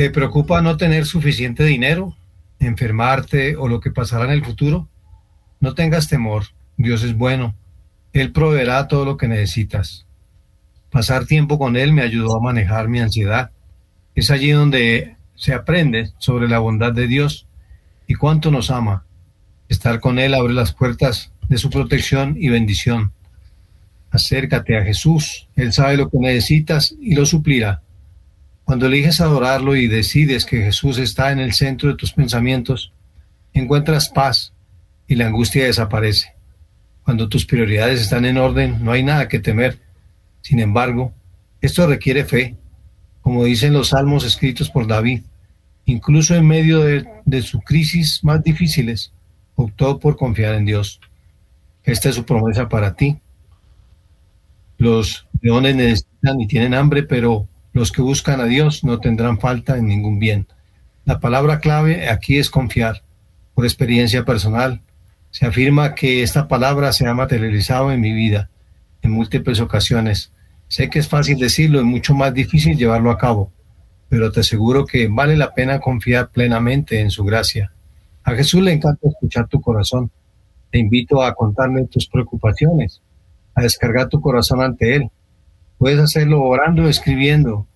¿Te preocupa no tener suficiente dinero, enfermarte o lo que pasará en el futuro? No tengas temor, Dios es bueno. Él proveerá todo lo que necesitas. Pasar tiempo con Él me ayudó a manejar mi ansiedad. Es allí donde se aprende sobre la bondad de Dios y cuánto nos ama. Estar con Él abre las puertas de su protección y bendición. Acércate a Jesús, Él sabe lo que necesitas y lo suplirá. Cuando eliges adorarlo y decides que Jesús está en el centro de tus pensamientos, encuentras paz y la angustia desaparece. Cuando tus prioridades están en orden, no hay nada que temer. Sin embargo, esto requiere fe, como dicen los salmos escritos por David. Incluso en medio de, de sus crisis más difíciles, optó por confiar en Dios. Esta es su promesa para ti. Los leones necesitan y tienen hambre, pero los que buscan a Dios no tendrán falta en ningún bien. La palabra clave aquí es confiar. Por experiencia personal, se afirma que esta palabra se ha materializado en mi vida en múltiples ocasiones. Sé que es fácil decirlo y mucho más difícil llevarlo a cabo, pero te aseguro que vale la pena confiar plenamente en su gracia. A Jesús le encanta escuchar tu corazón. Te invito a contarle tus preocupaciones, a descargar tu corazón ante Él Puedes hacerlo orando o escribiendo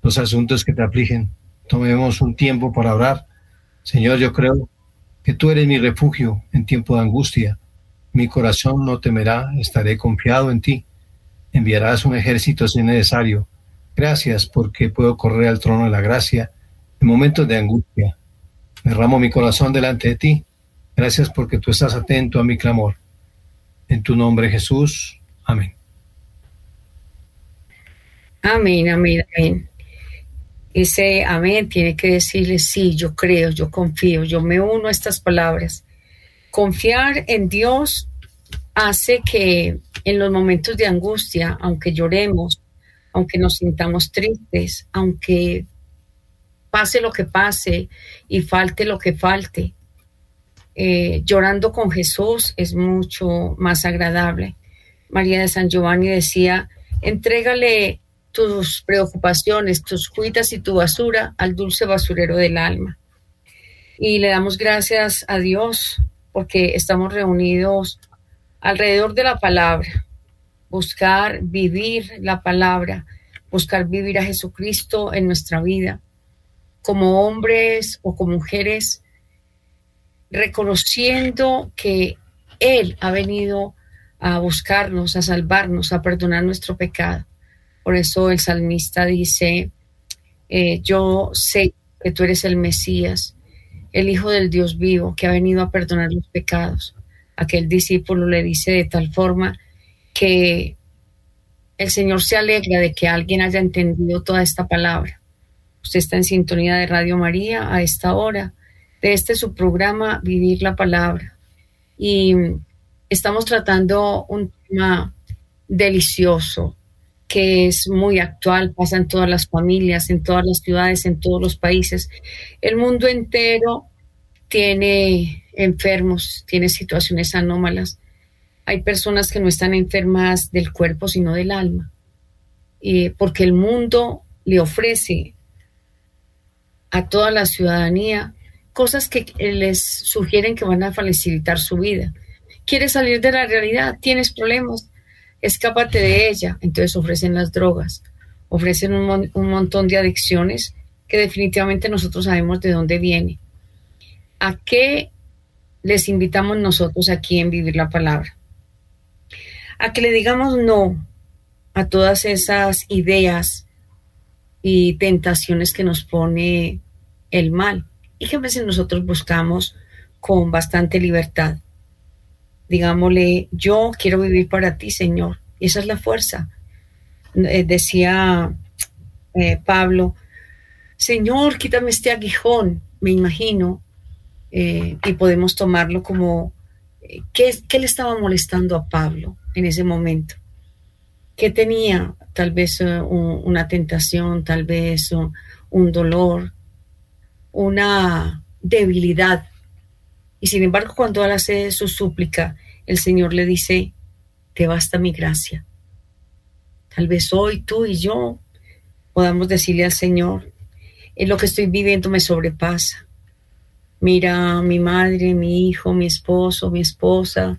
los asuntos que te afligen. Tomemos un tiempo para orar. Señor, yo creo que tú eres mi refugio en tiempo de angustia. Mi corazón no temerá, estaré confiado en ti. Enviarás un ejército si es necesario. Gracias porque puedo correr al trono de la gracia en momentos de angustia. Derramo mi corazón delante de ti. Gracias porque tú estás atento a mi clamor. En tu nombre Jesús. Amén. Amén, amén, amén. Ese amén tiene que decirle, sí, yo creo, yo confío, yo me uno a estas palabras. Confiar en Dios hace que en los momentos de angustia, aunque lloremos, aunque nos sintamos tristes, aunque pase lo que pase y falte lo que falte, eh, llorando con Jesús es mucho más agradable. María de San Giovanni decía, entrégale tus preocupaciones, tus cuitas y tu basura al dulce basurero del alma. Y le damos gracias a Dios porque estamos reunidos alrededor de la palabra, buscar vivir la palabra, buscar vivir a Jesucristo en nuestra vida, como hombres o como mujeres, reconociendo que Él ha venido a buscarnos, a salvarnos, a perdonar nuestro pecado. Por eso el salmista dice, eh, yo sé que tú eres el Mesías, el Hijo del Dios vivo, que ha venido a perdonar los pecados. Aquel discípulo le dice de tal forma que el Señor se alegra de que alguien haya entendido toda esta palabra. Usted está en sintonía de Radio María a esta hora, de este su programa Vivir la Palabra. Y estamos tratando un tema delicioso, que es muy actual, pasa en todas las familias, en todas las ciudades, en todos los países. El mundo entero tiene enfermos, tiene situaciones anómalas. Hay personas que no están enfermas del cuerpo, sino del alma, y porque el mundo le ofrece a toda la ciudadanía cosas que les sugieren que van a facilitar su vida. ¿Quieres salir de la realidad? ¿Tienes problemas? Escápate de ella. Entonces ofrecen las drogas, ofrecen un, montón de adicciones que definitivamente nosotros sabemos de dónde viene. ¿A qué les invitamos nosotros aquí en Vivir la Palabra? A que le digamos no a todas esas ideas y tentaciones que nos pone el mal y que a veces nosotros buscamos con bastante libertad digámosle, yo quiero vivir para ti, Señor. Y esa es la fuerza. Eh, decía eh, Pablo, Señor, quítame este aguijón, me imagino, eh, y podemos tomarlo como, ¿qué, ¿qué, le estaba molestando a Pablo en ese momento? ¿Qué tenía? Tal vez una tentación, tal vez un dolor, una debilidad. Y sin embargo, cuando él hace su súplica, el Señor le dice, te basta mi gracia. Tal vez hoy tú y yo podamos decirle al Señor, en lo que estoy viviendo me sobrepasa. Mira, mi madre, mi hijo, mi esposo, mi esposa.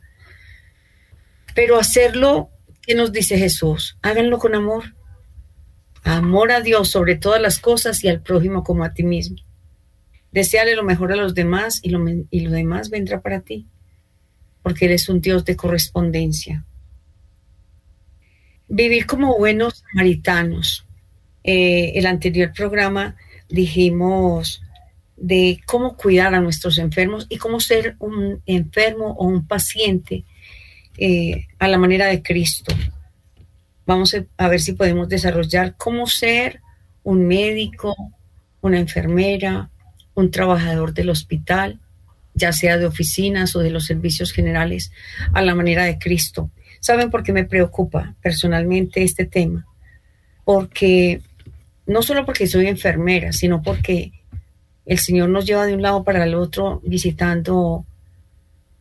Pero hacerlo, ¿qué nos dice Jesús? Háganlo con amor. Amor a Dios sobre todas las cosas y al prójimo como a ti mismo. Deseale lo mejor a los demás y y lo demás vendrá para ti, porque eres un Dios de correspondencia. Vivir como buenos samaritanos. Eh, el anterior programa dijimos de cómo cuidar a nuestros enfermos y cómo ser un enfermo o un paciente eh, a la manera de Cristo. Vamos a ver si podemos desarrollar cómo ser un médico, una enfermera, un trabajador del hospital, ya sea de oficinas o de los servicios generales, a la manera de Cristo. ¿Saben por qué me preocupa personalmente este tema? Porque no solo porque soy enfermera, sino porque el Señor nos lleva de un lado para el otro visitando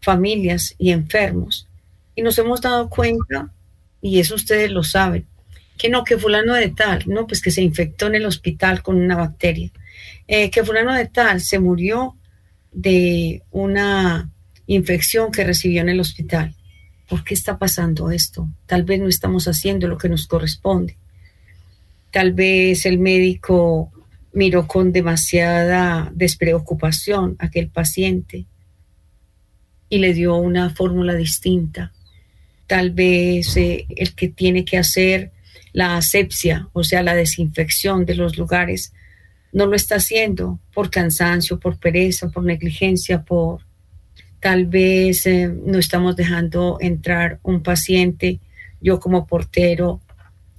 familias y enfermos. Y nos hemos dado cuenta, y eso ustedes lo saben, que no, que fulano de tal, no, pues que se infectó en el hospital con una bacteria, eh, que fulano de tal se murió de una infección que recibió en el hospital. ¿Por qué está pasando esto? Tal vez no estamos haciendo lo que nos corresponde. Tal vez el médico miró con demasiada despreocupación a aquel paciente y le dio una fórmula distinta. Tal vez eh, el que tiene que hacer la asepsia, o sea, la desinfección de los lugares, no lo está haciendo por cansancio, por pereza, por negligencia, por tal vez eh, no estamos dejando entrar un paciente. Yo como portero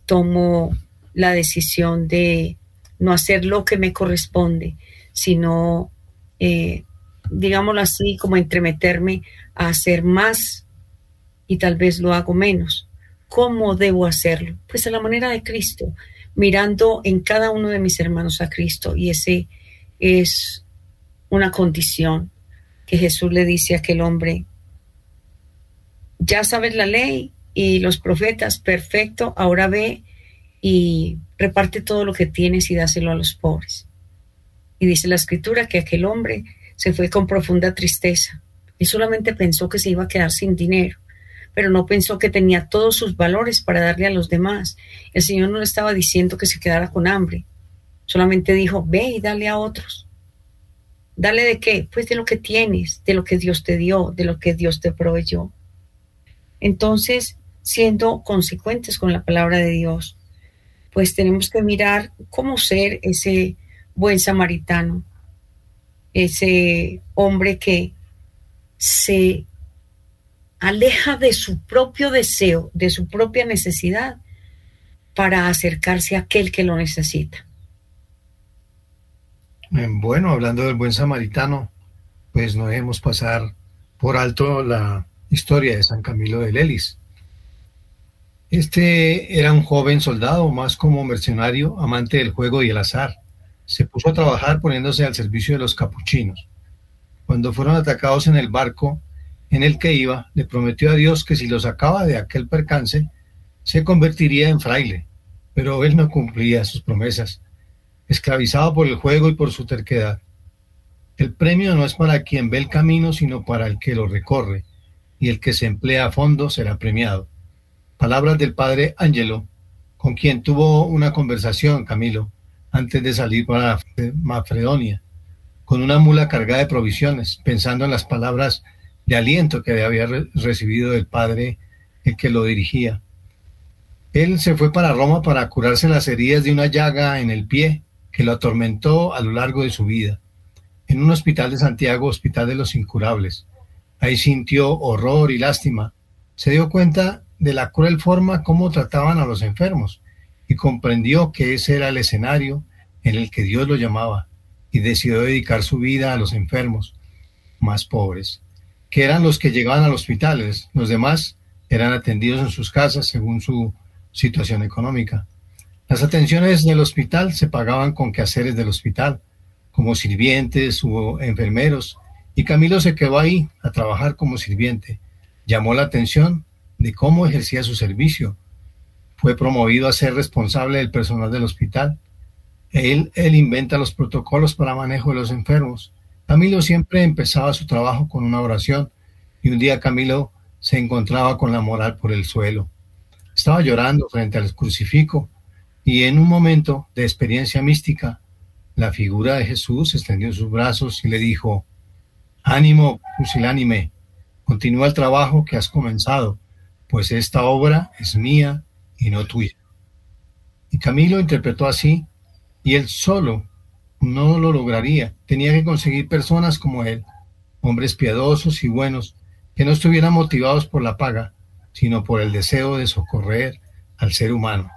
tomo la decisión de no hacer lo que me corresponde, sino, eh, digámoslo así, como entremeterme a hacer más y tal vez lo hago menos. ¿Cómo debo hacerlo? Pues a la manera de Cristo, mirando en cada uno de mis hermanos a Cristo. Y ese es una condición que Jesús le dice a aquel hombre, ya sabes la ley y los profetas, perfecto, ahora ve y reparte todo lo que tienes y dáselo a los pobres. Y dice la escritura que aquel hombre se fue con profunda tristeza y solamente pensó que se iba a quedar sin dinero, pero no pensó que tenía todos sus valores para darle a los demás. El Señor no le estaba diciendo que se quedara con hambre, solamente dijo, ve y dale a otros. ¿Dale de qué? Pues de lo que tienes, de lo que Dios te dio, de lo que Dios te proveyó. Entonces, siendo consecuentes con la palabra de Dios, pues tenemos que mirar cómo ser ese buen samaritano, ese hombre que se aleja de su propio deseo, de su propia necesidad, para acercarse a aquel que lo necesita. Bueno, hablando del buen samaritano, pues no debemos pasar por alto la historia de San Camilo de Lelis. Este era un joven soldado, más como mercenario, amante del juego y el azar. Se puso a trabajar poniéndose al servicio de los capuchinos. Cuando fueron atacados en el barco en el que iba, le prometió a Dios que si lo sacaba de aquel percance, se convertiría en fraile. Pero él no cumplía sus promesas, esclavizado por el juego y por su terquedad. El premio no es para quien ve el camino, sino para el que lo recorre, y el que se emplea a fondo será premiado. Palabras del padre Angelo, con quien tuvo una conversación Camilo antes de salir para Mafredonia, con una mula cargada de provisiones, pensando en las palabras de aliento que había recibido del padre el que lo dirigía. Él se fue para Roma para curarse las heridas de una llaga en el pie que lo atormentó a lo largo de su vida, en un hospital de Santiago, Hospital de los Incurables. Ahí sintió horror y lástima. Se dio cuenta de la cruel forma como trataban a los enfermos y comprendió que ese era el escenario en el que Dios lo llamaba y decidió dedicar su vida a los enfermos más pobres, que eran los que llegaban a los hospitales. Los demás eran atendidos en sus casas según su situación económica. Las atenciones del hospital se pagaban con quehaceres del hospital, como sirvientes o enfermeros, y Camilo se quedó ahí a trabajar como sirviente. Llamó la atención de cómo ejercía su servicio. Fue promovido a ser responsable del personal del hospital. Él, él inventa los protocolos para manejo de los enfermos. Camilo siempre empezaba su trabajo con una oración y un día Camilo se encontraba con la moral por el suelo. Estaba llorando frente al crucifijo y en un momento de experiencia mística, la figura de Jesús extendió sus brazos y le dijo, Ánimo, pusilánime, continúa el trabajo que has comenzado, pues esta obra es mía y no tuya. Y Camilo interpretó así, y él solo no lo lograría, tenía que conseguir personas como él, hombres piadosos y buenos, que no estuvieran motivados por la paga, sino por el deseo de socorrer al ser humano.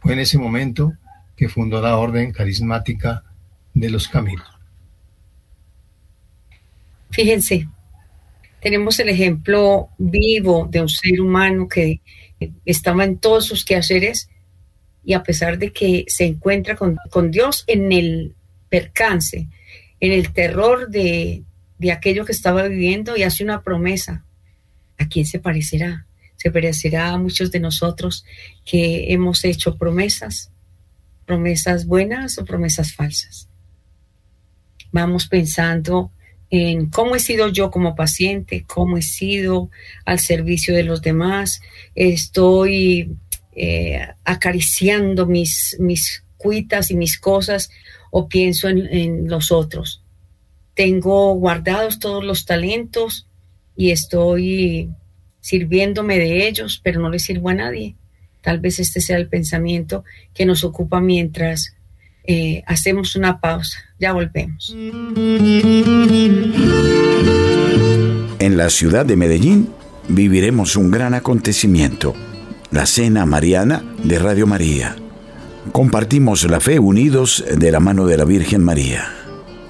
Fue en ese momento que fundó la orden carismática de los caminos. Fíjense, tenemos el ejemplo vivo de un ser humano que estaba en todos sus quehaceres y a pesar de que se encuentra con, Dios en el percance, en el terror de, de aquello que estaba viviendo y hace una promesa. ¿A quién se parecerá? Se parecerá a muchos de nosotros que hemos hecho promesas, promesas buenas o promesas falsas. Vamos pensando en cómo he sido yo como paciente, cómo he sido al servicio de los demás, estoy eh, acariciando mis, mis cuitas y mis cosas o pienso en, los otros. Tengo guardados todos los talentos y estoy sirviéndome de ellos, pero no les sirvo a nadie. Tal vez este sea el pensamiento que nos ocupa mientras eh, hacemos una pausa. Ya volvemos. En la ciudad de Medellín viviremos un gran acontecimiento, la Cena Mariana de Radio María. Compartimos la fe unidos de la mano de la Virgen María.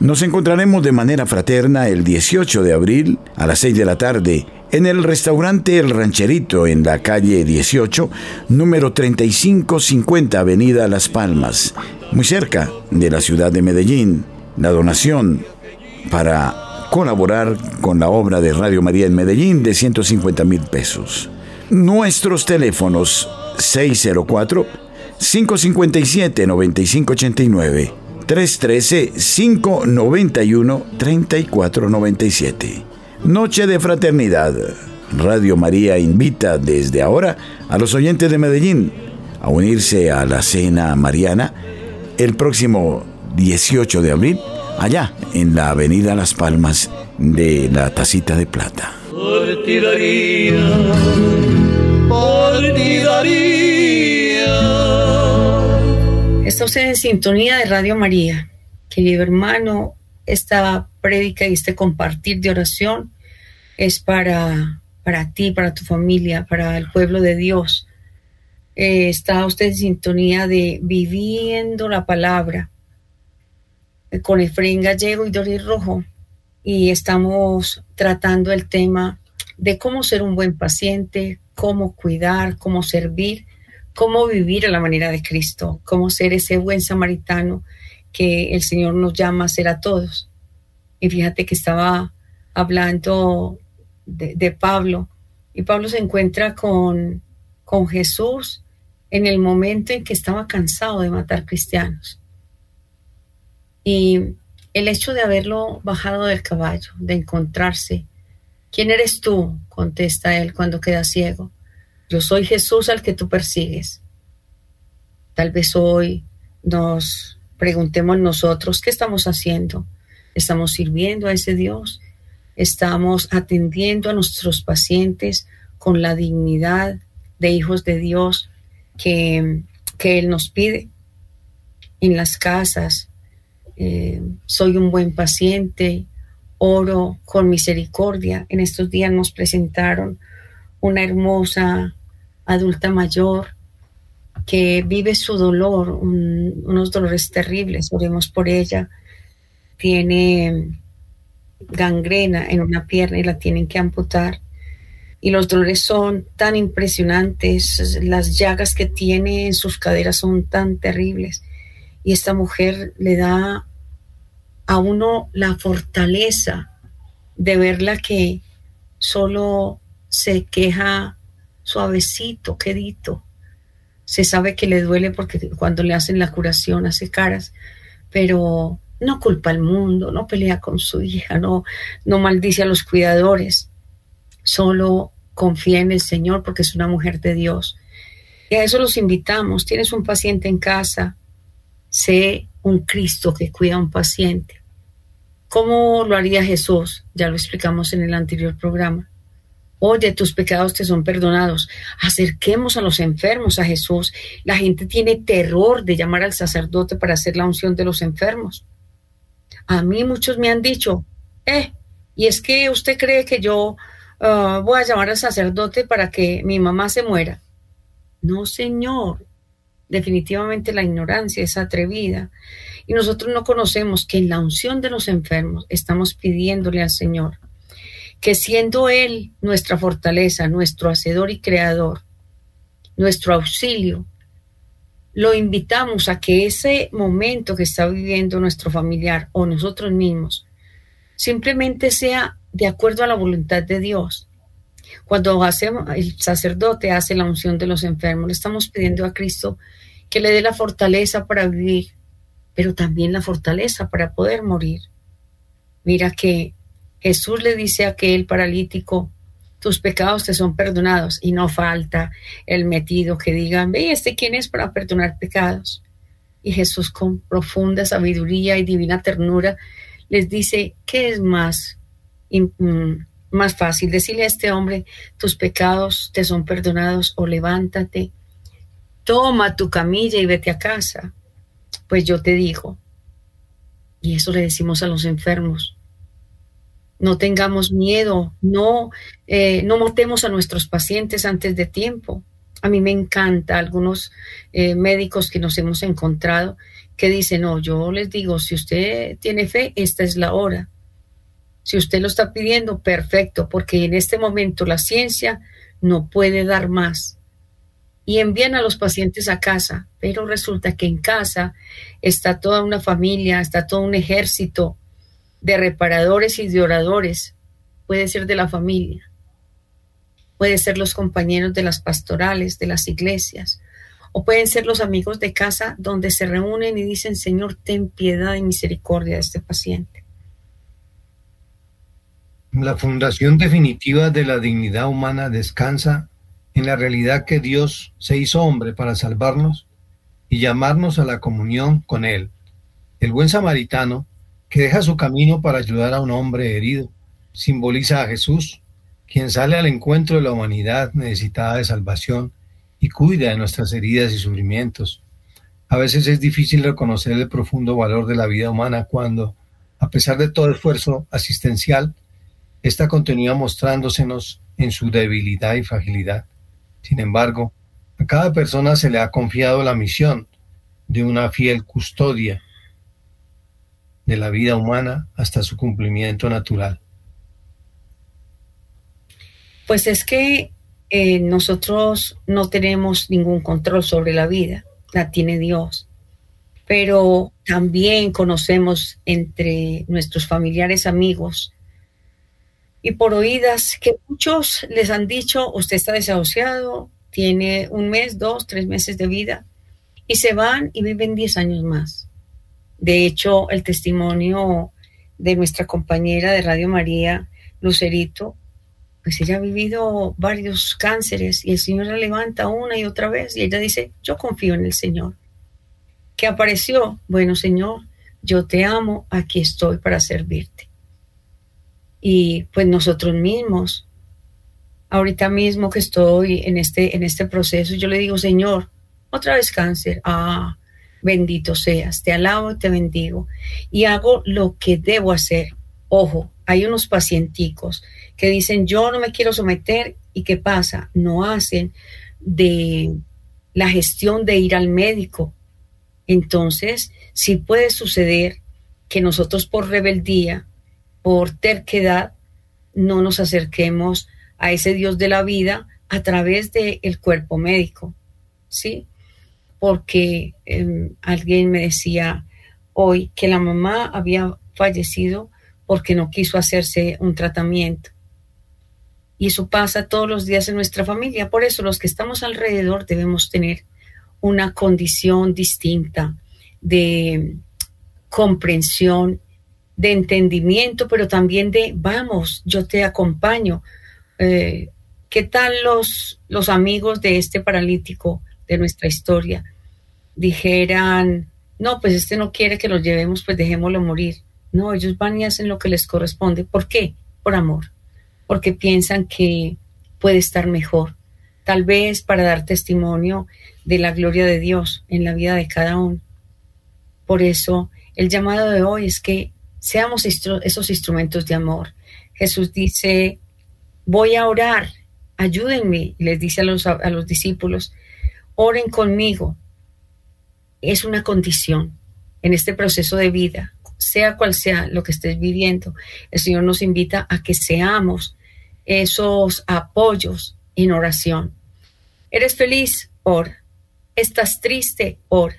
Nos encontraremos de manera fraterna el 18 de abril a las 6 de la tarde en el restaurante El Rancherito en la calle 18, número 3550 Avenida Las Palmas, muy cerca de la ciudad de Medellín. La donación para colaborar con la obra de Radio María en Medellín de 150 mil pesos. Nuestros teléfonos 604 557 9589 313 591 3497 Noche de Fraternidad. Radio María invita desde ahora a los oyentes de Medellín a unirse a la cena mariana el próximo 18 de abril, allá en la Avenida Las Palmas de la Tacita de Plata. Está usted en sintonía de Radio María. Querido hermano, esta prédica y este compartir de oración es para, para ti, para tu familia, para el pueblo de Dios. Eh, está usted en sintonía de viviendo la palabra eh, con Efraín Gallego y Doris Rojo y estamos tratando el tema de cómo ser un buen paciente, cómo cuidar, cómo servir, cómo vivir a la manera de Cristo, cómo ser ese buen samaritano que el Señor nos llama a ser a todos. Y fíjate que estaba hablando de, Pablo y Pablo se encuentra con, con Jesús en el momento en que estaba cansado de matar cristianos. Y el hecho de haberlo bajado del caballo, de encontrarse, ¿quién eres tú? contesta él cuando queda ciego. Yo soy Jesús al que tú persigues. Tal vez hoy nos preguntemos nosotros, ¿qué estamos haciendo? ¿Estamos sirviendo a ese Dios? ¿Estamos atendiendo a nuestros pacientes con la dignidad de hijos de Dios que, Él nos pide? En las casas, eh, soy un buen paciente, oro con misericordia. En estos días nos presentaron una hermosa adulta mayor que vive su dolor, unos dolores terribles. Oremos por ella. Tiene gangrena en una pierna y la tienen que amputar. Y los dolores son tan impresionantes, las llagas que tiene en sus caderas son tan terribles. Y esta mujer le da a uno la fortaleza de verla que solo se queja suavecito, quedito. Se sabe que le duele porque cuando le hacen la curación hace caras, pero no culpa al mundo, no pelea con su hija, no, no maldice a los cuidadores, solo confía en el Señor porque es una mujer de Dios. Y a eso los invitamos. Tienes un paciente en casa, sé un Cristo que cuida a un paciente. ¿Cómo lo haría Jesús? Ya lo explicamos en el anterior programa. Oye, tus pecados te son perdonados. Acerquemos a los enfermos a Jesús. La gente tiene terror de llamar al sacerdote para hacer la unción de los enfermos. A mí muchos me han dicho, eh, y es que usted cree que yo ah, voy a llamar al sacerdote para que mi mamá se muera. No, señor. Definitivamente la ignorancia es atrevida. Y nosotros no conocemos que en la unción de los enfermos estamos pidiéndole al Señor que siendo Él nuestra fortaleza, nuestro hacedor y creador, nuestro auxilio, lo invitamos a que ese momento que está viviendo nuestro familiar o nosotros mismos simplemente sea de acuerdo a la voluntad de Dios. Cuando hacemos, el sacerdote hace la unción de los enfermos, le estamos pidiendo a Cristo que le dé la fortaleza para vivir, pero también la fortaleza para poder morir. Mira que Jesús le dice a aquel paralítico, tus pecados te son perdonados y no falta el metido que digan, ve, ¿este quién es para perdonar pecados? Y Jesús con profunda sabiduría y divina ternura les dice, ¿qué es más, mm, más fácil? Decirle a este hombre, tus pecados te son perdonados o levántate, toma tu camilla y vete a casa. Pues yo te digo, y eso le decimos a los enfermos, no tengamos miedo, no, eh, no matemos a nuestros pacientes antes de tiempo. A mí me encanta algunos eh, médicos que nos hemos encontrado que dicen, no, yo les digo, si usted tiene fe, esta es la hora. Si usted lo está pidiendo, perfecto, porque en este momento la ciencia no puede dar más. Y envían a los pacientes a casa, pero resulta que en casa está toda una familia, está todo un ejército de reparadores y de oradores, puede ser de la familia, puede ser los compañeros de las pastorales, de las iglesias, o pueden ser los amigos de casa donde se reúnen y dicen, Señor, ten piedad y misericordia de este paciente. La fundación definitiva de la dignidad humana descansa en la realidad que Dios se hizo hombre para salvarnos y llamarnos a la comunión con Él. El buen samaritano que deja su camino para ayudar a un hombre herido. Simboliza a Jesús, quien sale al encuentro de la humanidad necesitada de salvación y cuida de nuestras heridas y sufrimientos. A veces es difícil reconocer el profundo valor de la vida humana cuando, a pesar de todo esfuerzo asistencial, esta continúa mostrándosenos en su debilidad y fragilidad. Sin embargo, a cada persona se le ha confiado la misión de una fiel custodia de la vida humana hasta su cumplimiento natural? Pues es que eh, nosotros no tenemos ningún control sobre la vida, la tiene Dios. Pero también conocemos entre nuestros familiares, amigos, y por oídas que muchos les han dicho, usted está desahuciado, tiene un mes, dos, tres meses de vida, y se van y viven diez años más. De hecho, el testimonio de nuestra compañera de Radio María, Lucerito, pues ella ha vivido varios cánceres y el Señor la levanta una y otra vez y ella dice, yo confío en el Señor. ¿Qué apareció? Bueno, Señor, yo te amo, aquí estoy para servirte. Y pues nosotros mismos, ahorita mismo que estoy en este, en este proceso, yo le digo, Señor, otra vez cáncer. Ah, bendito seas, te alabo y te bendigo y hago lo que debo hacer. Ojo, hay unos pacienticos que dicen yo no me quiero someter y ¿qué pasa? No hacen de la gestión de ir al médico. Entonces, sí puede suceder que nosotros por rebeldía, por terquedad, no nos acerquemos a ese Dios de la vida a través del el cuerpo médico, ¿sí? Porque em, alguien me decía hoy que la mamá había fallecido porque no quiso hacerse un tratamiento. Y eso pasa todos los días en nuestra familia. Por eso los que estamos alrededor debemos tener una condición distinta de comprensión, de entendimiento, pero también de, vamos, yo te acompaño. Eh, ¿Qué tal los, los amigos de este paralítico de nuestra historia? Dijeran, no, pues este no quiere que lo llevemos, pues dejémoslo morir. No, ellos van y hacen lo que les corresponde. ¿Por qué? Por amor porque piensan que puede estar mejor. Tal vez para dar testimonio de la gloria de Dios en la vida de cada uno. Por eso el llamado de hoy es que seamos esos instrumentos de amor. Jesús dice, voy a orar, ayúdenme, les dice a los, a los discípulos, oren conmigo. Es una condición en este proceso de vida, sea cual sea lo que estés viviendo. El Señor nos invita a que seamos esos apoyos en oración. ¿Eres feliz? Ora. ¿Estás triste? Ora.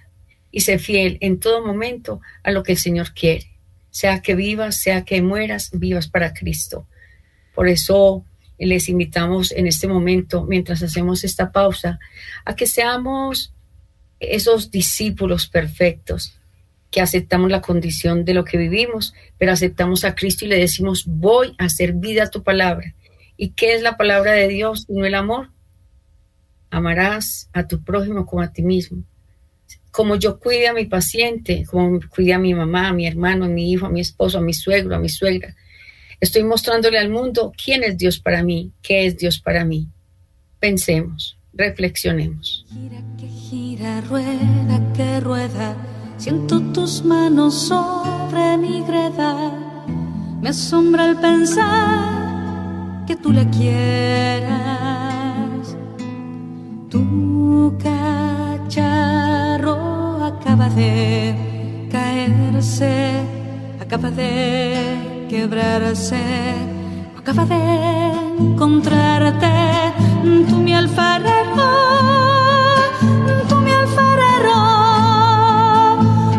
Y sé fiel en todo momento a lo que el Señor quiere. Sea que vivas, sea que mueras, vivas para Cristo. Por eso les invitamos en este momento, mientras hacemos esta pausa, a que seamos esos discípulos perfectos, que aceptamos la condición de lo que vivimos, pero aceptamos a Cristo y le decimos, voy a hacer vida a tu palabra ¿Y qué es la palabra de Dios no el amor? Amarás a tu prójimo como a ti mismo. Como yo cuide a mi paciente, como cuide a mi mamá, a mi hermano, a mi hijo, a mi esposo, a mi suegro, a mi suegra. Estoy mostrándole al mundo quién es Dios para mí, qué es Dios para mí. Pensemos, reflexionemos. Gira que gira, rueda que rueda, siento tus manos sobre mi greda. Me asombra el pensar que tú le quieras. Tu cacharro acaba de caerse, acaba de quebrarse, acaba de encontrarte, tú mi alfarero, tú mi alfarero.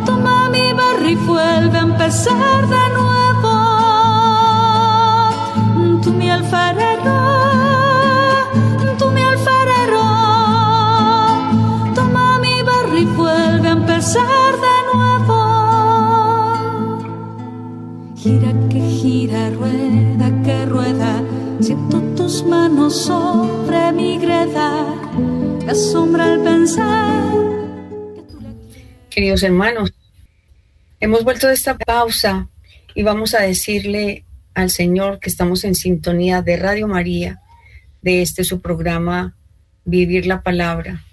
Toma mi barro y vuelve a empezar de nuevo manos sobre mi greda, asombra el pensar. Queridos hermanos, hemos vuelto de esta pausa y vamos a decirle al Señor que estamos en sintonía de Radio María, de este su programa Vivir la Palabra.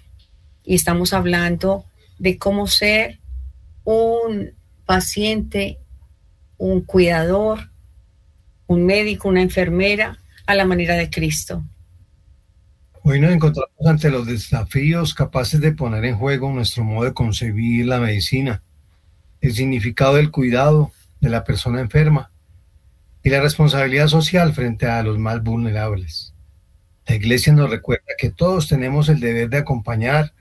Y estamos hablando de cómo ser un paciente, un cuidador, un médico, una enfermera a la manera de Cristo. Hoy nos encontramos ante los desafíos capaces de poner en juego nuestro modo de concebir la medicina, el significado del cuidado de la persona enferma y la responsabilidad social frente a los más vulnerables. La Iglesia nos recuerda que todos tenemos el deber de acompañar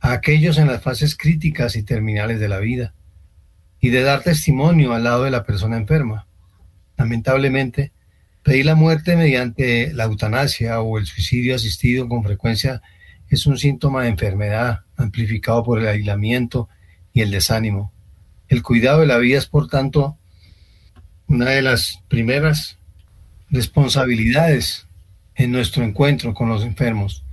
a aquellos en las fases críticas y terminales de la vida y de dar testimonio al lado de la persona enferma. Lamentablemente, pedir la muerte mediante la eutanasia o el suicidio asistido con frecuencia es un síntoma de enfermedad amplificado por el aislamiento y el desánimo. El cuidado de la vida es, por tanto, una de las primeras responsabilidades en nuestro encuentro con los enfermos.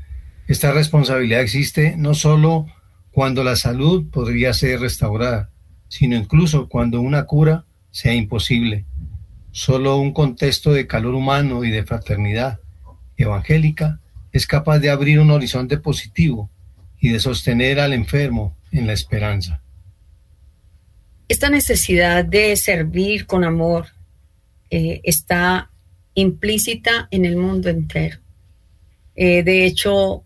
Esta responsabilidad existe no solo cuando la salud podría ser restaurada, sino incluso cuando una cura sea imposible. Solo un contexto de calor humano y de fraternidad evangélica es capaz de abrir un horizonte positivo y de sostener al enfermo en la esperanza. Esta necesidad de servir con amor eh, está implícita en el mundo entero. Eh, de hecho,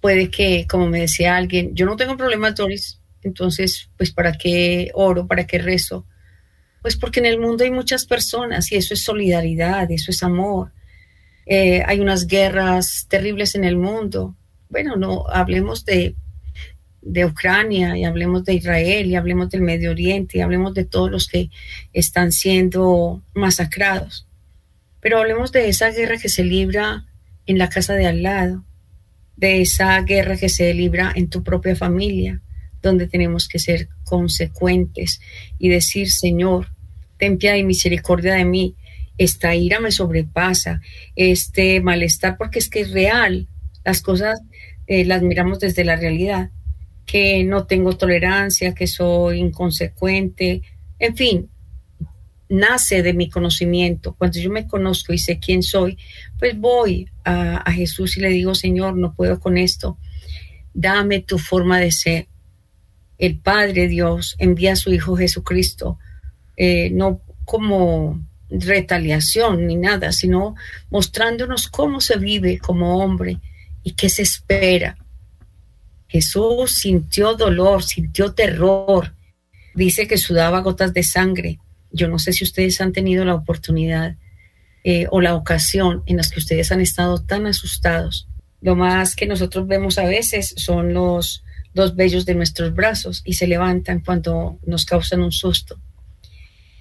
puede que, como me decía alguien, yo no tengo problemas, Doris, entonces, pues, ¿para qué oro? ¿Para qué rezo? Pues porque en el mundo hay muchas personas y eso es solidaridad, eso es amor. Eh, hay unas guerras terribles en el mundo. Bueno, no hablemos de, de Ucrania y hablemos de Israel y hablemos del Medio Oriente y hablemos de todos los que están siendo masacrados. Pero hablemos de esa guerra que se libra en la casa de al lado, de esa guerra que se libra en tu propia familia, donde tenemos que ser consecuentes y decir, Señor, ten piedad y misericordia de mí. Esta ira me sobrepasa, este malestar, porque es que es real. Las cosas eh, las miramos desde la realidad, que no tengo tolerancia, que soy inconsecuente, en fin, nace de mi conocimiento. Cuando yo me conozco y sé quién soy, pues voy a, a Jesús y le digo, Señor, no puedo con esto. Dame tu forma de ser el Padre Dios envía a su Hijo Jesucristo, eh, no como retaliación ni nada, sino mostrándonos cómo se vive como hombre y qué se espera. Jesús sintió dolor, sintió terror, dice que sudaba gotas de sangre. Yo no sé si ustedes han tenido la oportunidad eh, o la ocasión en las que ustedes han estado tan asustados. Lo más que nosotros vemos a veces son los dos vellos de nuestros brazos y se levantan cuando nos causan un susto.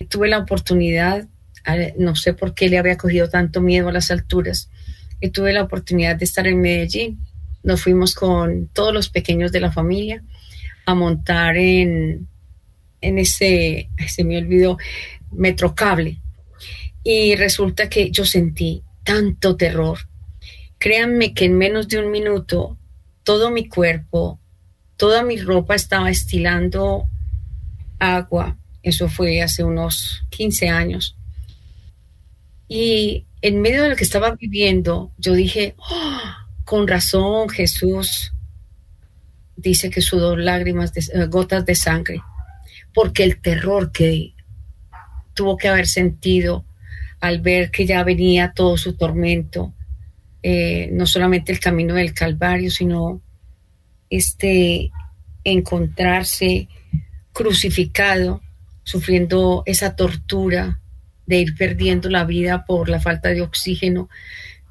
Tuve la oportunidad, no sé por qué le había cogido tanto miedo a las alturas, y tuve la oportunidad de estar en Medellín. Nos fuimos con todos los pequeños de la familia a montar en, en ese, se me olvidó, metrocable. Y resulta que yo sentí tanto terror. Créanme que en menos de un minuto todo mi cuerpo toda mi ropa estaba estilando agua. Eso fue hace unos 15 años. Y en medio de lo que estaba viviendo, yo dije, oh, con razón Jesús dice que sudó lágrimas, de, eh, gotas de sangre, porque el terror que tuvo que haber sentido al ver que ya venía todo su tormento, eh, no solamente el camino del Calvario, sino este, encontrarse crucificado, sufriendo esa tortura de ir perdiendo la vida por la falta de oxígeno,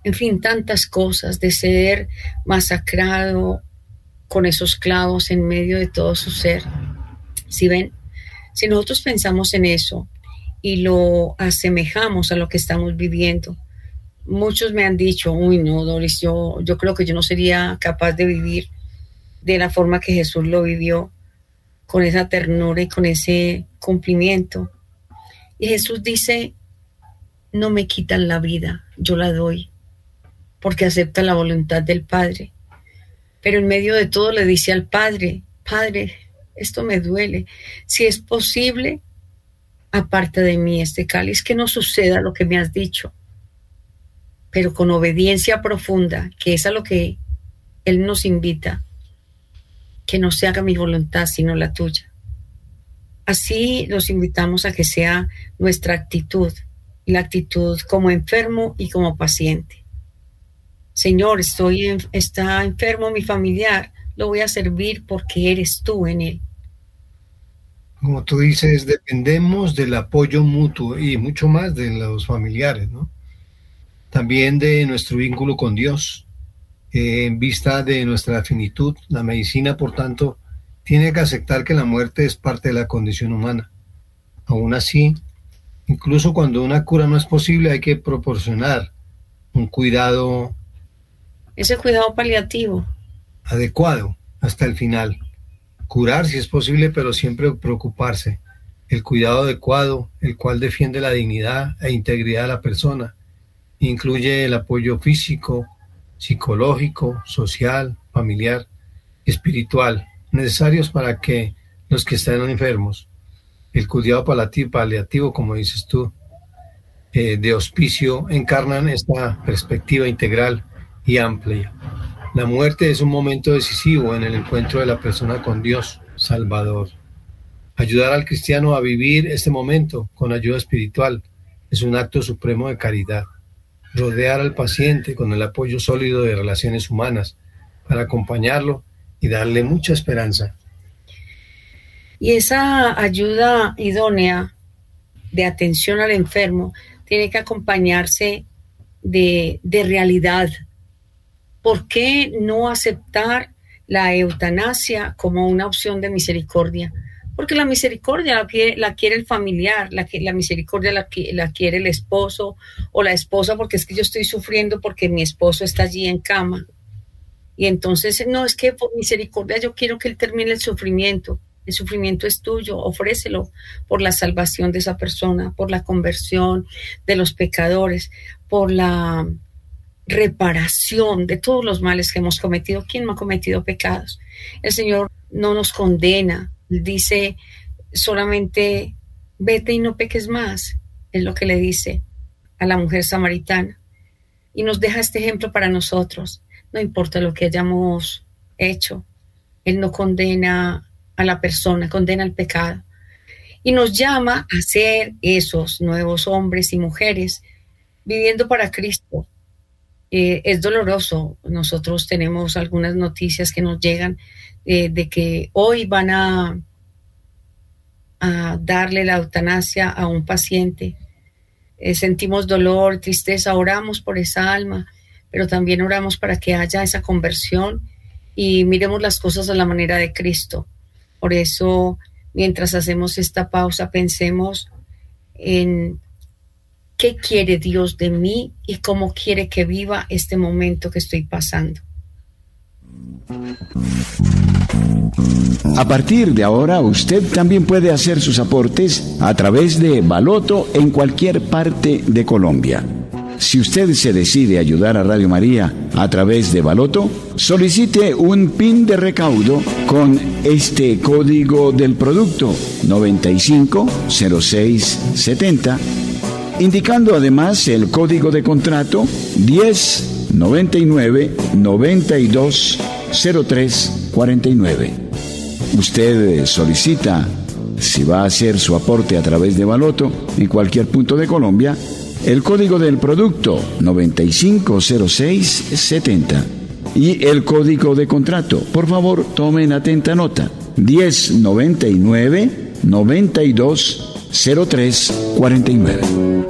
en fin, tantas cosas, de ser masacrado con esos clavos en medio de todo su ser. Si ven, si nosotros pensamos en eso y lo asemejamos a lo que estamos viviendo, muchos me han dicho, uy, no, Doris, yo, yo creo que yo no sería capaz de vivir de la forma que Jesús lo vivió, con esa ternura y con ese cumplimiento. Y Jesús dice, no me quitan la vida, yo la doy, porque acepta la voluntad del Padre. Pero en medio de todo le dice al Padre, Padre, esto me duele. Si es posible, aparte de mí este cáliz, que no suceda lo que me has dicho, pero con obediencia profunda, que es a lo que Él nos invita que no se haga mi voluntad sino la tuya. Así los invitamos a que sea nuestra actitud, la actitud como enfermo y como paciente. Señor, estoy está enfermo mi familiar, lo voy a servir porque eres tú en él. Como tú dices, dependemos del apoyo mutuo y mucho más de los familiares, ¿no? También de nuestro vínculo con Dios en vista de nuestra finitud. La medicina, por tanto, tiene que aceptar que la muerte es parte de la condición humana. Aún así, incluso cuando una cura no es posible, hay que proporcionar un cuidado. Ese cuidado paliativo. Adecuado hasta el final. Curar si es posible, pero siempre preocuparse. El cuidado adecuado, el cual defiende la dignidad e integridad de la persona. Incluye el apoyo físico, psicológico, social, familiar, espiritual, necesarios para que los que están enfermos, el cuidado paliativo, como dices tú, eh, de hospicio, encarnan esta perspectiva integral y amplia. La muerte es un momento decisivo en el encuentro de la persona con Dios, Salvador. Ayudar al cristiano a vivir este momento con ayuda espiritual es un acto supremo de caridad rodear al paciente con el apoyo sólido de relaciones humanas para acompañarlo y darle mucha esperanza. Y esa ayuda idónea de atención al enfermo tiene que acompañarse de, de realidad. ¿Por qué no aceptar la eutanasia como una opción de misericordia? Porque la misericordia la quiere, el familiar, la, la misericordia la, la quiere el esposo o la esposa porque es que yo estoy sufriendo porque mi esposo está allí en cama. Y entonces, no, es que por misericordia yo quiero que él termine el sufrimiento. El sufrimiento es tuyo, ofrécelo por la salvación de esa persona, por la conversión de los pecadores, por la reparación de todos los males que hemos cometido. ¿Quién no ha cometido pecados? El Señor no nos condena, dice solamente vete y no peques más, es lo que le dice a la mujer samaritana. Y nos deja este ejemplo para nosotros. No importa lo que hayamos hecho, Él no condena a la persona, condena al pecado. Y nos llama a ser esos nuevos hombres y mujeres viviendo para Cristo. Eh, es doloroso. Nosotros tenemos algunas noticias que nos llegan eh, de que hoy van a, darle la eutanasia a un paciente. Eh, sentimos dolor, tristeza, oramos por esa alma, pero también oramos para que haya esa conversión y miremos las cosas a la manera de Cristo. Por eso, mientras hacemos esta pausa, pensemos en qué quiere Dios de mí y cómo quiere que viva este momento que estoy pasando. A partir de ahora, usted también puede hacer sus aportes a través de Baloto en cualquier parte de Colombia. Si usted se decide ayudar a Radio María a través de Baloto, solicite un PIN de recaudo con este código del producto 950670, indicando además el código de contrato 1099 92 Usted solicita si va a hacer su aporte a través de Baloto en cualquier punto de Colombia el código del producto 950670 y el código de contrato. Por favor, tomen atenta nota. 1099 920349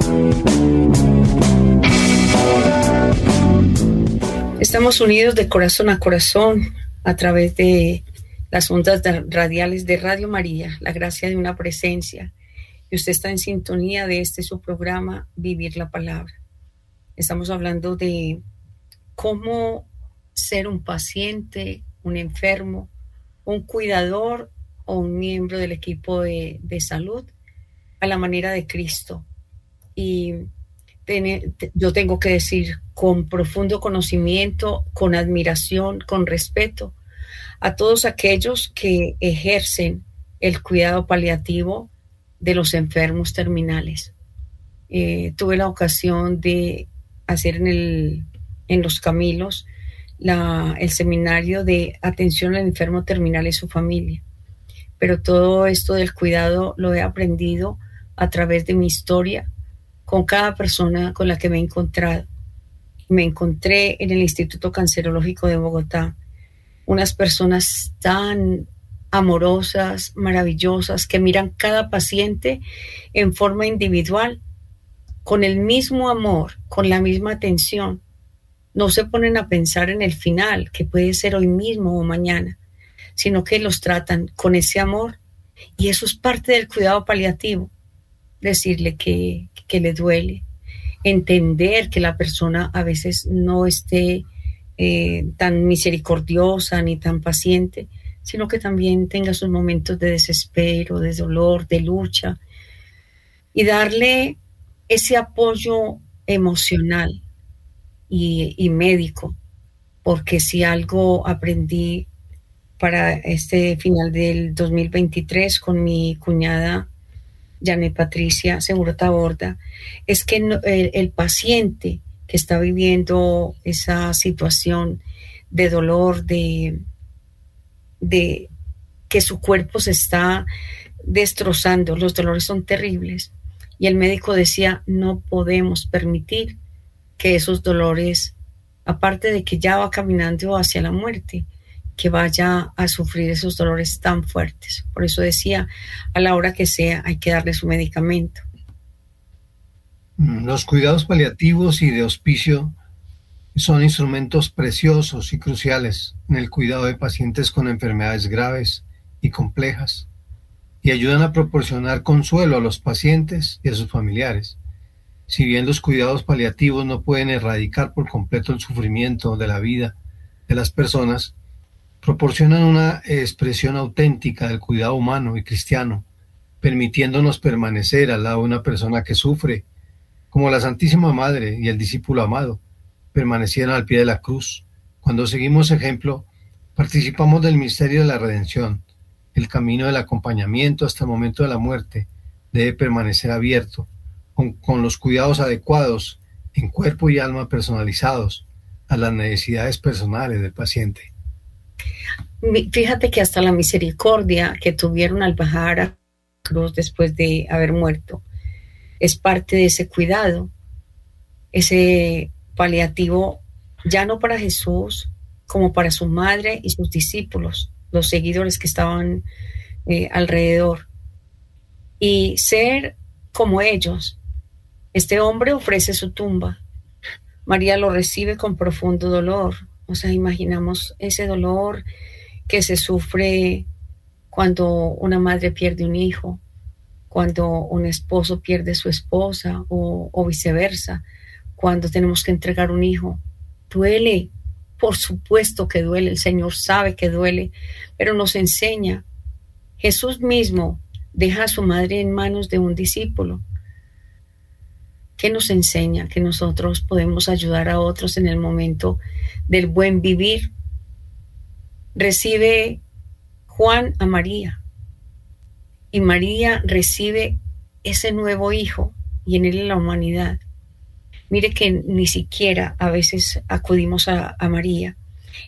Estamos unidos de corazón a corazón a través de las ondas radiales de Radio María, la gracia de una presencia. Y usted está en sintonía de este su programa Vivir la Palabra. Estamos hablando de cómo ser un paciente, un enfermo, un cuidador o un miembro del equipo de, salud a la manera de Cristo. Y yo tengo que decir con profundo conocimiento, con admiración, con respeto a todos aquellos que ejercen el cuidado paliativo de los enfermos terminales. Eh, tuve la ocasión de hacer en, el, en los Camilos la, el seminario de atención al enfermo terminal y su familia. Pero todo esto del cuidado lo he aprendido a través de mi historia con cada persona con la que me he encontrado. Me encontré en el Instituto Cancerológico de Bogotá unas personas tan amorosas, maravillosas, que miran cada paciente en forma individual, con el mismo amor, con la misma atención. No se ponen a pensar en el final, que puede ser hoy mismo o mañana, sino que los tratan con ese amor. Y eso es parte del cuidado paliativo, decirle que, que le duele, entender que la persona a veces no esté eh, tan misericordiosa ni tan paciente, sino que también tenga sus momentos de desespero, de dolor, de lucha, y darle ese apoyo emocional y, médico, porque si algo aprendí para este final del 2023 con mi cuñada Janet Patricia Seguro Taborda, es que el, paciente que está viviendo esa situación de dolor, de que su cuerpo se está destrozando, los dolores son terribles. Y el médico decía, no podemos permitir que esos dolores aparte de que ya va caminando hacia la muerte, que vaya a sufrir esos dolores tan fuertes. Por eso decía, a la hora que sea, hay que darle su medicamento. Mm, los cuidados paliativos y de hospicio son instrumentos preciosos y cruciales en el cuidado de pacientes con enfermedades graves y complejas y ayudan a proporcionar consuelo a los pacientes y a sus familiares. Si bien los cuidados paliativos no pueden erradicar por completo el sufrimiento de la vida de las personas, proporcionan una expresión auténtica del cuidado humano y cristiano, permitiéndonos permanecer al lado de una persona que sufre, como la Santísima Madre y el discípulo amado permanecieron al pie de la cruz. Cuando seguimos ejemplo, participamos del misterio de la redención. El camino del acompañamiento hasta el momento de la muerte debe permanecer abierto, con, con los cuidados adecuados en cuerpo y alma personalizados a las necesidades personales del paciente. Fíjate que hasta la misericordia que tuvieron al bajar a cruz después de haber muerto es parte de ese cuidado, ese paliativo ya no para Jesús, como para su madre y sus discípulos, los seguidores que estaban eh, alrededor. Y ser como ellos. Este hombre ofrece su tumba. María lo recibe con profundo dolor. O sea, imaginamos ese dolor que se sufre cuando una madre pierde un hijo, cuando un esposo pierde su esposa o, o viceversa cuando tenemos que entregar un hijo. Duele, por supuesto que duele, el Señor sabe que duele, pero nos enseña. Jesús mismo deja a su madre en manos de un discípulo. ¿Qué nos enseña? Que nosotros podemos ayudar a otros en el momento del buen vivir. Recibe Juan a María y María recibe ese nuevo hijo y en él la humanidad. Mire que ni siquiera a veces acudimos a, María.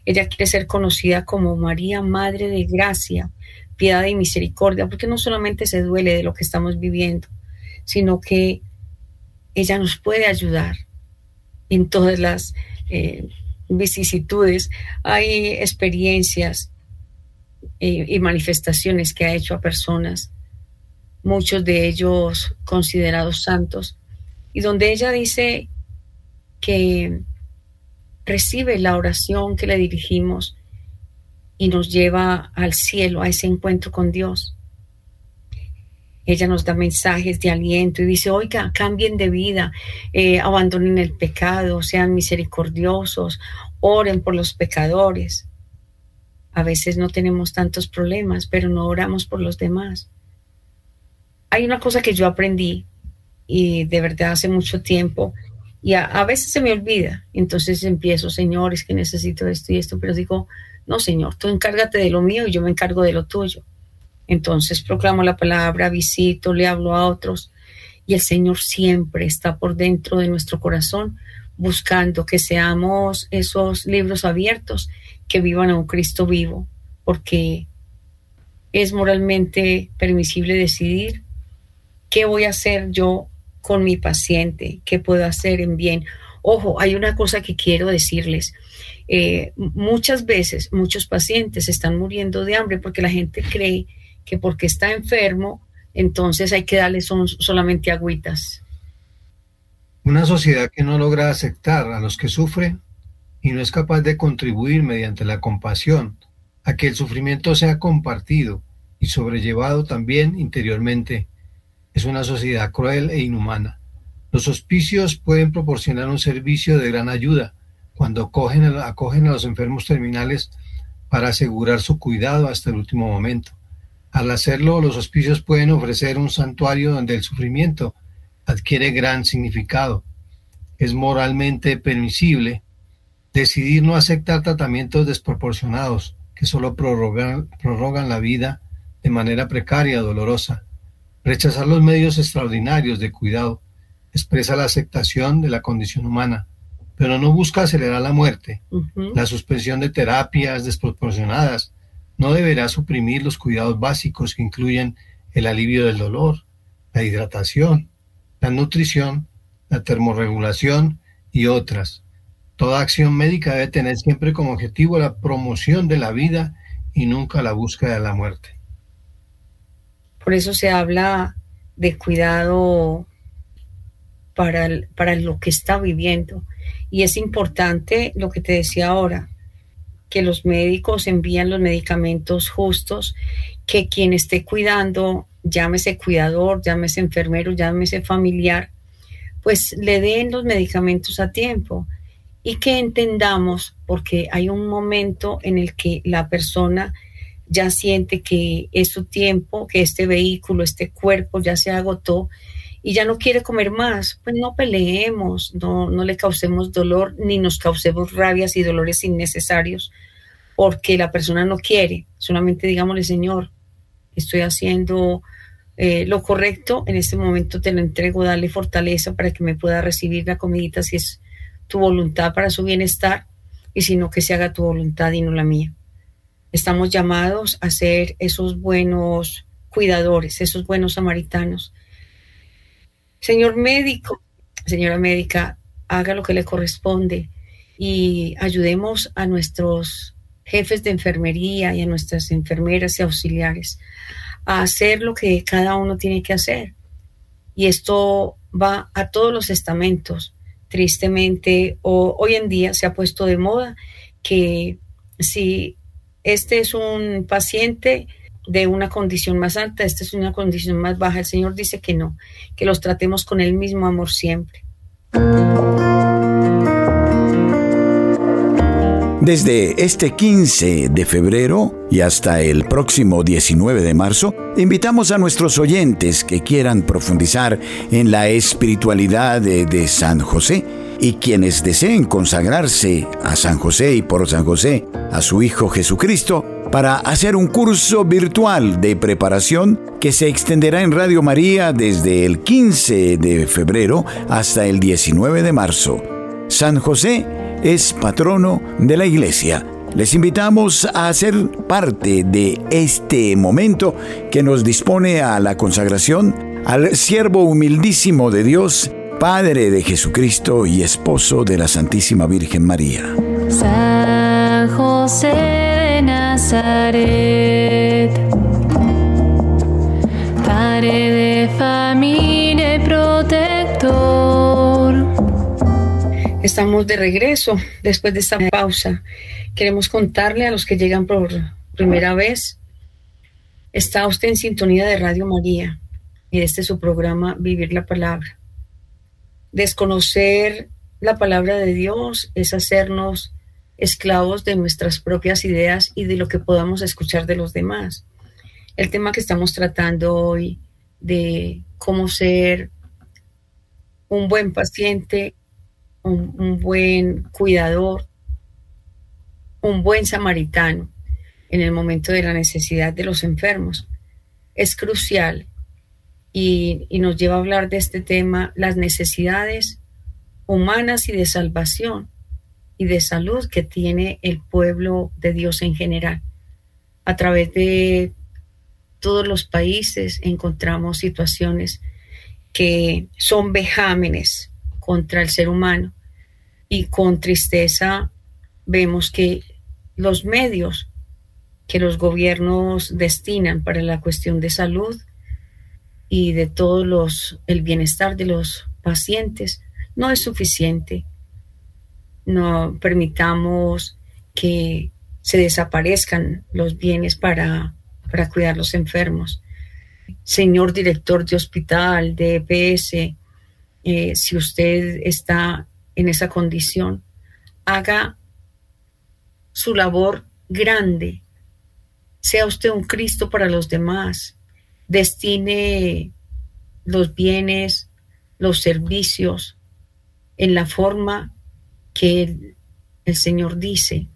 Ella quiere ser conocida como María, Madre de Gracia, piedad y misericordia, porque no solamente se duele de lo que estamos viviendo, sino que ella nos puede ayudar en todas las eh, vicisitudes. Hay experiencias eh, y manifestaciones que ha hecho a personas, muchos de ellos considerados santos, y donde ella dice que recibe la oración que le dirigimos y nos lleva al cielo, a ese encuentro con Dios. Ella nos da mensajes de aliento y dice, oiga, cambien de vida, eh, abandonen el pecado, sean misericordiosos, oren por los pecadores. A veces no tenemos tantos problemas, pero no oramos por los demás. Hay una cosa que yo aprendí y de verdad hace mucho tiempo y a, veces se me olvida. Entonces empiezo, Señor, es que necesito esto y esto, pero digo, no, Señor, tú encárgate de lo mío y yo me encargo de lo tuyo. Entonces proclamo la palabra, visito, le hablo a otros y el Señor siempre está por dentro de nuestro corazón buscando que seamos esos libros abiertos que vivan a un Cristo vivo, porque es moralmente permisible decidir qué voy a hacer yo con mi paciente, qué puedo hacer en bien. Ojo, hay una cosa que quiero decirles. Eh, muchas veces muchos pacientes están muriendo de hambre porque la gente cree que porque está enfermo, entonces hay que darle son, solamente agüitas. Una sociedad que no logra aceptar a los que sufren y no es capaz de contribuir mediante la compasión a que el sufrimiento sea compartido y sobrellevado también interiormente es una sociedad cruel e inhumana. Los hospicios pueden proporcionar un servicio de gran ayuda cuando acogen a los enfermos terminales para asegurar su cuidado hasta el último momento. Al hacerlo, los hospicios pueden ofrecer un santuario donde el sufrimiento adquiere gran significado. Es moralmente permisible decidir no aceptar tratamientos desproporcionados que solo prorrogan, prorrogan la vida de manera precaria, dolorosa. Rechazar los medios extraordinarios de cuidado expresa la aceptación de la condición humana, pero no busca acelerar la muerte. La suspensión de terapias desproporcionadas no deberá suprimir los cuidados básicos que incluyen el alivio del dolor, la hidratación, la nutrición, la termorregulación y otras. Toda acción médica debe tener siempre como objetivo la promoción de la vida y nunca la búsqueda de la muerte. Por eso se habla de cuidado para, para lo que está viviendo. Y es importante lo que te decía ahora, que los médicos envían los medicamentos justos, que quien esté cuidando, llámese cuidador, llámese enfermero, llámese familiar, pues le den los medicamentos a tiempo. Y que entendamos, porque hay un momento en el que la persona ya siente que es su tiempo, que este vehículo, este cuerpo ya se agotó y ya no quiere comer más, pues no peleemos, no, no le causemos dolor ni nos causemos rabias y dolores innecesarios porque la persona no quiere. Solamente digámosle, Señor, estoy haciendo eh, lo correcto, en este momento te lo entrego, dale fortaleza para que me pueda recibir la comidita si es tu voluntad para su bienestar y si no que se haga tu voluntad y no la mía. Estamos llamados a ser esos buenos cuidadores, esos buenos samaritanos Señor médico, señora médica, haga lo que le corresponde y ayudemos a nuestros jefes de enfermería y a nuestras enfermeras y auxiliares a hacer lo que cada uno tiene que hacer. Y esto va a todos los estamentos. Tristemente, hoy en día se ha puesto de moda que si este es un paciente de una condición más alta, esta es una condición más baja. El Señor dice que no, que los tratemos con el mismo amor siempre. Desde este 15 de febrero y hasta el próximo 19 de marzo, invitamos a nuestros oyentes que quieran profundizar en la espiritualidad de, de, San José y quienes deseen consagrarse a San José y por San José a su Hijo Jesucristo, para hacer un curso virtual de preparación que se extenderá en Radio María desde el 15 de febrero hasta el 19 de marzo. San José es patrono de la Iglesia. Les invitamos a ser parte de este momento que nos dispone a la consagración al siervo humildísimo de Dios, Padre de Jesucristo y esposo de la Santísima Virgen María. San José Nazaret, Padre de familia protector. Estamos de regreso después de esta pausa. Queremos contarle a los que llegan por primera vez. Está usted en sintonía de Radio María y este es su programa Vivir la Palabra. Desconocer la palabra de Dios es hacernos esclavos de nuestras propias ideas y de lo que podamos escuchar de los demás. El tema que estamos tratando hoy de cómo ser un buen paciente, un, buen cuidador, un buen samaritano en el momento de la necesidad de los enfermos, es crucial y, nos lleva a hablar de este tema, las necesidades humanas y de salvación y de salud que tiene el pueblo de Dios en general. A través de todos los países encontramos situaciones que son vejámenes contra el ser humano y con tristeza vemos que los medios que los gobiernos destinan para la cuestión de salud y de todos los el bienestar de los pacientes no es suficiente no permitamos que se desaparezcan los bienes para, para cuidar los enfermos. Señor director de hospital, de EPS, eh, si usted está en esa condición, haga su labor grande. Sea usted un Cristo para los demás. Destine los bienes, los servicios en la forma que el, Señor dice.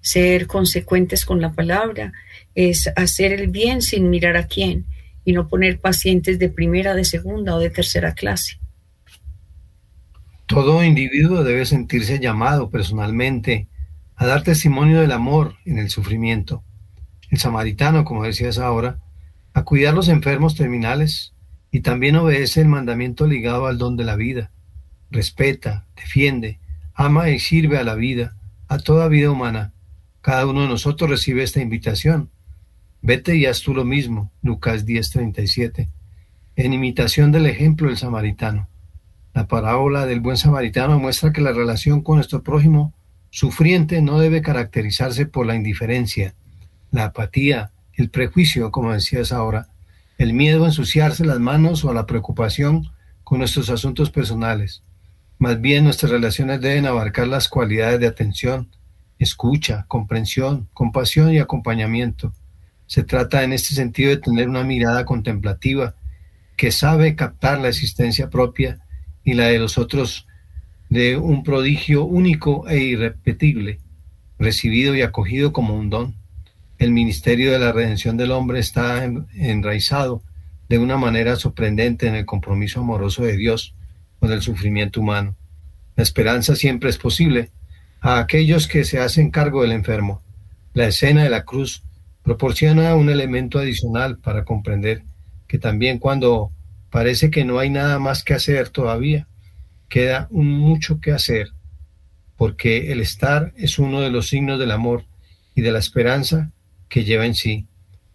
Ser consecuentes con la palabra es hacer el bien sin mirar a quién y no poner pacientes de primera, de segunda o de tercera clase. Todo individuo debe sentirse llamado personalmente a dar testimonio del amor en el sufrimiento. El samaritano, como decías ahora, a cuidar los enfermos terminales y también obedece el mandamiento ligado al don de la vida. Respeta, defiende, ama y sirve a la vida, a toda vida humana. Cada uno de nosotros recibe esta invitación. Vete y haz tú lo mismo, Lucas 10:37, en imitación del ejemplo del samaritano. La parábola del buen samaritano muestra que la relación con nuestro prójimo sufriente no debe caracterizarse por la indiferencia, la apatía, el prejuicio, como decías ahora, el miedo a ensuciarse las manos o la preocupación con nuestros asuntos personales. Más bien nuestras relaciones deben abarcar las cualidades de atención, escucha, comprensión, compasión y acompañamiento. Se trata en este sentido de tener una mirada contemplativa que sabe captar la existencia propia y la de los otros de un prodigio único e irrepetible, recibido y acogido como un don. El ministerio de la redención del hombre está enraizado de una manera sorprendente en el compromiso amoroso de Dios con el sufrimiento humano. La esperanza siempre es posible a aquellos que se hacen cargo del enfermo. La escena de la cruz proporciona un elemento adicional para comprender que también cuando parece que no hay nada más que hacer todavía, queda un mucho que hacer, porque el estar es uno de los signos del amor y de la esperanza que lleva en sí.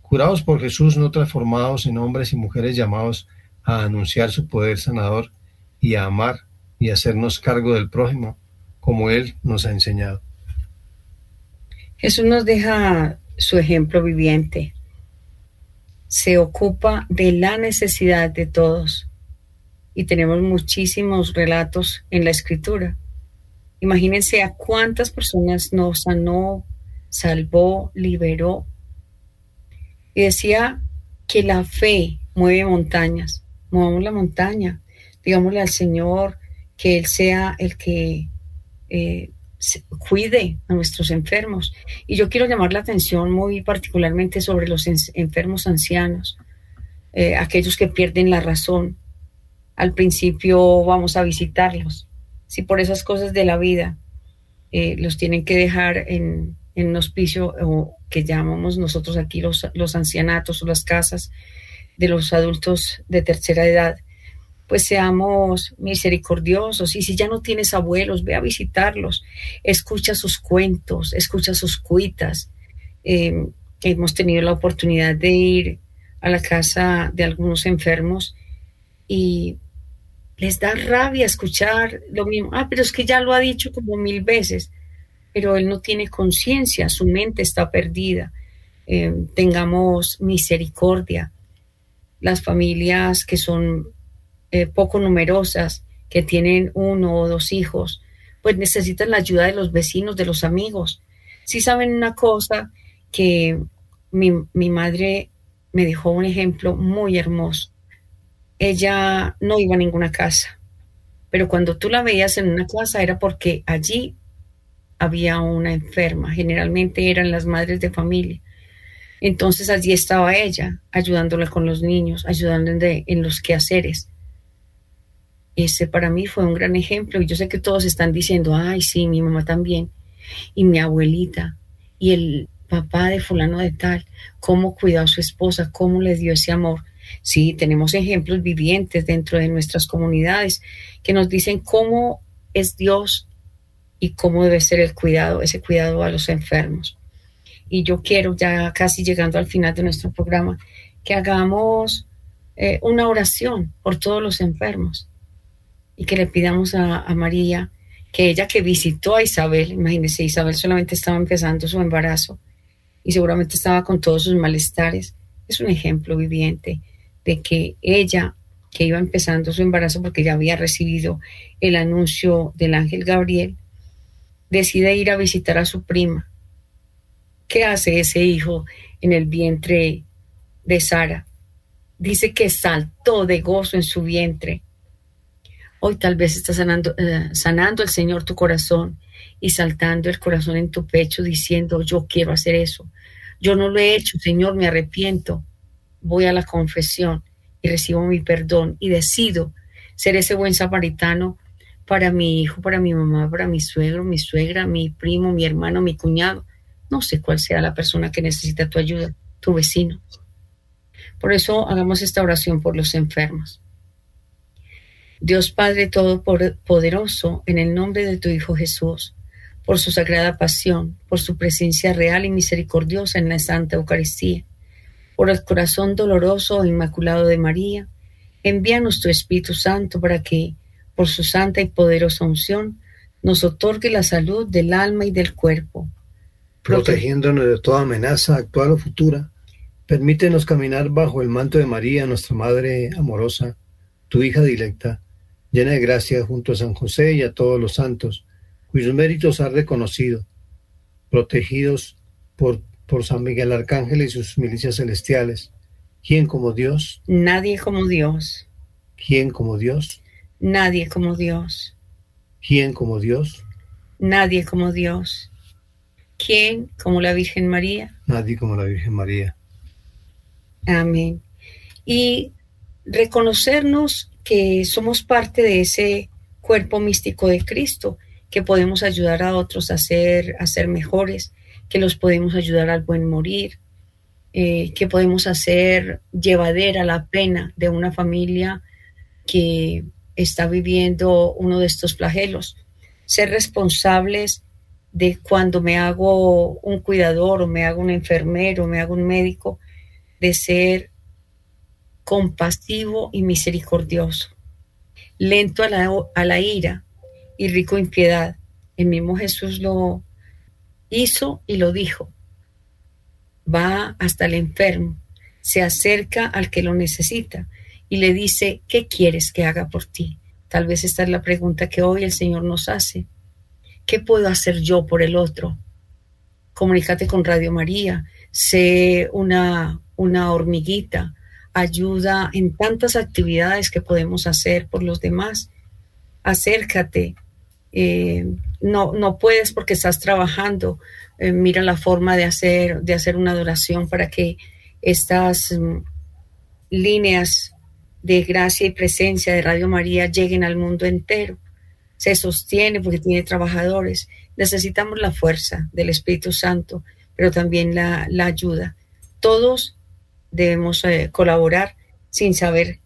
Curados por Jesús, no transformados en hombres y mujeres llamados a anunciar su poder sanador y a amar y hacernos cargo del prójimo, como Él nos ha enseñado. Jesús nos deja su ejemplo viviente. Se ocupa de la necesidad de todos. Y tenemos muchísimos relatos en la escritura. Imagínense a cuántas personas nos sanó, salvó, liberó. Y decía que la fe mueve montañas. Movamos la montaña. Digámosle al Señor, que Él sea el que eh, cuide a nuestros enfermos. Y yo quiero llamar la atención muy particularmente sobre los enfermos ancianos, eh, aquellos que pierden la razón. Al principio vamos a visitarlos. Si por esas cosas de la vida eh, los tienen que dejar en, en un hospicio o que llamamos nosotros aquí los, los ancianatos o las casas de los adultos de tercera edad, pues seamos misericordiosos. Y si ya no tienes abuelos, ve a visitarlos, escucha sus cuentos, escucha sus cuitas. Em, hemos tenido la oportunidad de ir a la casa de algunos enfermos y les da rabia escuchar lo mismo. Ah, pero es que ya lo ha dicho como mil veces, pero él no tiene conciencia, su mente está perdida. Em, tengamos misericordia. Las familias que son eh, poco numerosas, que tienen uno o dos hijos, pues necesitan la ayuda de los vecinos, de los amigos. Si saben una cosa, que mi, mi madre me dejó un ejemplo muy hermoso. Ella no iba a ninguna casa, pero cuando tú la veías en una casa era porque allí había una enferma, generalmente eran las madres de familia. Entonces allí estaba ella, ayudándola con los niños, ayudándola en los quehaceres ese para mí fue un gran ejemplo y yo sé que todos están diciendo, ay, sí, mi mamá también, y mi abuelita, y el papá de fulano de tal, cómo cuidó a su esposa, cómo le dio ese amor. Sí, tenemos ejemplos vivientes dentro de nuestras comunidades que nos dicen cómo es Dios y cómo debe ser el cuidado, ese cuidado a los enfermos. Y yo quiero, ya casi llegando al final de nuestro programa, que hagamos eh, una oración por todos los enfermos y que le pidamos a, María que ella que visitó a Isabel, imagínense, Isabel solamente estaba empezando su embarazo y seguramente estaba con todos sus malestares, es un ejemplo viviente de que ella que iba empezando su embarazo porque ya había recibido el anuncio del ángel Gabriel, decide ir a visitar a su prima. ¿Qué hace ese hijo en el vientre de Sara? Dice que saltó de gozo en su vientre Hoy tal vez está sanando, eh, sanando el Señor tu corazón y saltando el corazón en tu pecho diciendo, yo quiero hacer eso. Yo no lo he hecho, Señor, me arrepiento. Voy a la confesión y recibo mi perdón y decido ser ese buen samaritano para mi hijo, para mi mamá, para mi suegro, mi suegra, mi primo, mi hermano, mi cuñado. No sé cuál sea la persona que necesita tu ayuda, tu vecino. Por eso hagamos esta oración por los enfermos. Dios Padre Todopoderoso, en el nombre de tu Hijo Jesús, por su sagrada pasión, por su presencia real y misericordiosa en la Santa Eucaristía, por el corazón doloroso e inmaculado de María, envíanos tu Espíritu Santo para que, por su santa y poderosa unción, nos otorgue la salud del alma y del cuerpo. Protegiéndonos de toda amenaza actual o futura, permítenos caminar bajo el manto de María, nuestra Madre amorosa, tu hija directa, llena de gracia junto a San José y a todos los santos, cuyos méritos has reconocido, protegidos por, por San Miguel Arcángel y sus milicias celestiales. ¿Quién como Dios? Nadie como Dios. ¿Quién como Dios? Nadie como Dios. ¿Quién como Dios? Nadie como Dios. ¿Quién como la Virgen María? Nadie como la Virgen María. Amén. Y reconocernos que somos parte de ese cuerpo místico de Cristo, que podemos ayudar a otros a ser, a ser mejores, que los podemos ayudar al buen morir, eh, que podemos hacer llevadera la pena de una familia que está viviendo uno de estos flagelos. Ser responsables de cuando me hago un cuidador o me hago un enfermero, o me hago un médico, de ser compasivo y misericordioso, lento a la, a la ira y rico en piedad. El mismo Jesús lo hizo y lo dijo. Va hasta el enfermo, se acerca al que lo necesita y le dice, ¿qué quieres que haga por ti? Tal vez esta es la pregunta que hoy el Señor nos hace. ¿Qué puedo hacer yo por el otro? Comunícate con Radio María, sé una, una hormiguita, ayuda en tantas actividades que podemos hacer por los demás. Acércate. Eh, no, no puedes porque estás trabajando. Eh, mira la forma de hacer, de hacer una adoración para que estas mm, líneas de gracia y presencia de Radio María lleguen al mundo entero. Se sostiene porque tiene trabajadores. Necesitamos la fuerza del Espíritu Santo, pero también la, la ayuda. Todos debemos eh, colaborar sin saber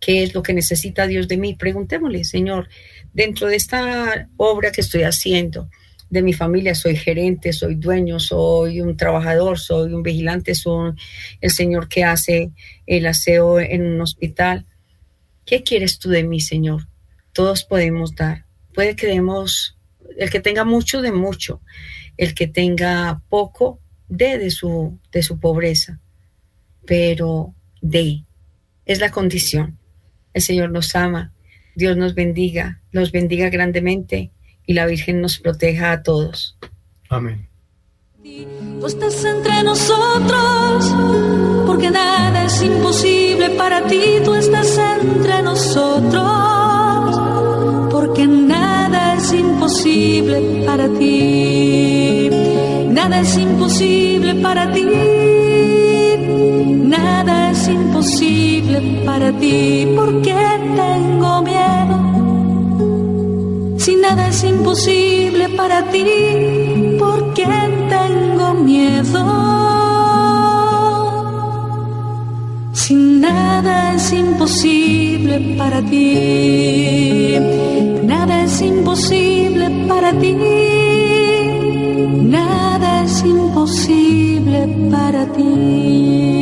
qué es lo que necesita Dios de mí. Preguntémosle, Señor, dentro de esta obra que estoy haciendo, de mi familia, soy gerente, soy dueño, soy un trabajador, soy un vigilante, soy el Señor que hace el aseo en un hospital. ¿Qué quieres tú de mí, Señor? Todos podemos dar. Puede que demos, el que tenga mucho, de mucho. El que tenga poco, de de su, de su pobreza pero de. Es la condición. El Señor nos ama, Dios nos bendiga, nos bendiga grandemente y la Virgen nos proteja a todos. Amén. Tú estás entre nosotros, porque nada es imposible para ti, tú estás entre nosotros, porque nada es imposible para ti, nada es imposible para ti Nada es imposible para ti, porque tengo miedo? Si nada es imposible para ti, ¿por qué tengo miedo? Si nada es imposible para ti, nada es imposible para ti, nada es imposible para ti.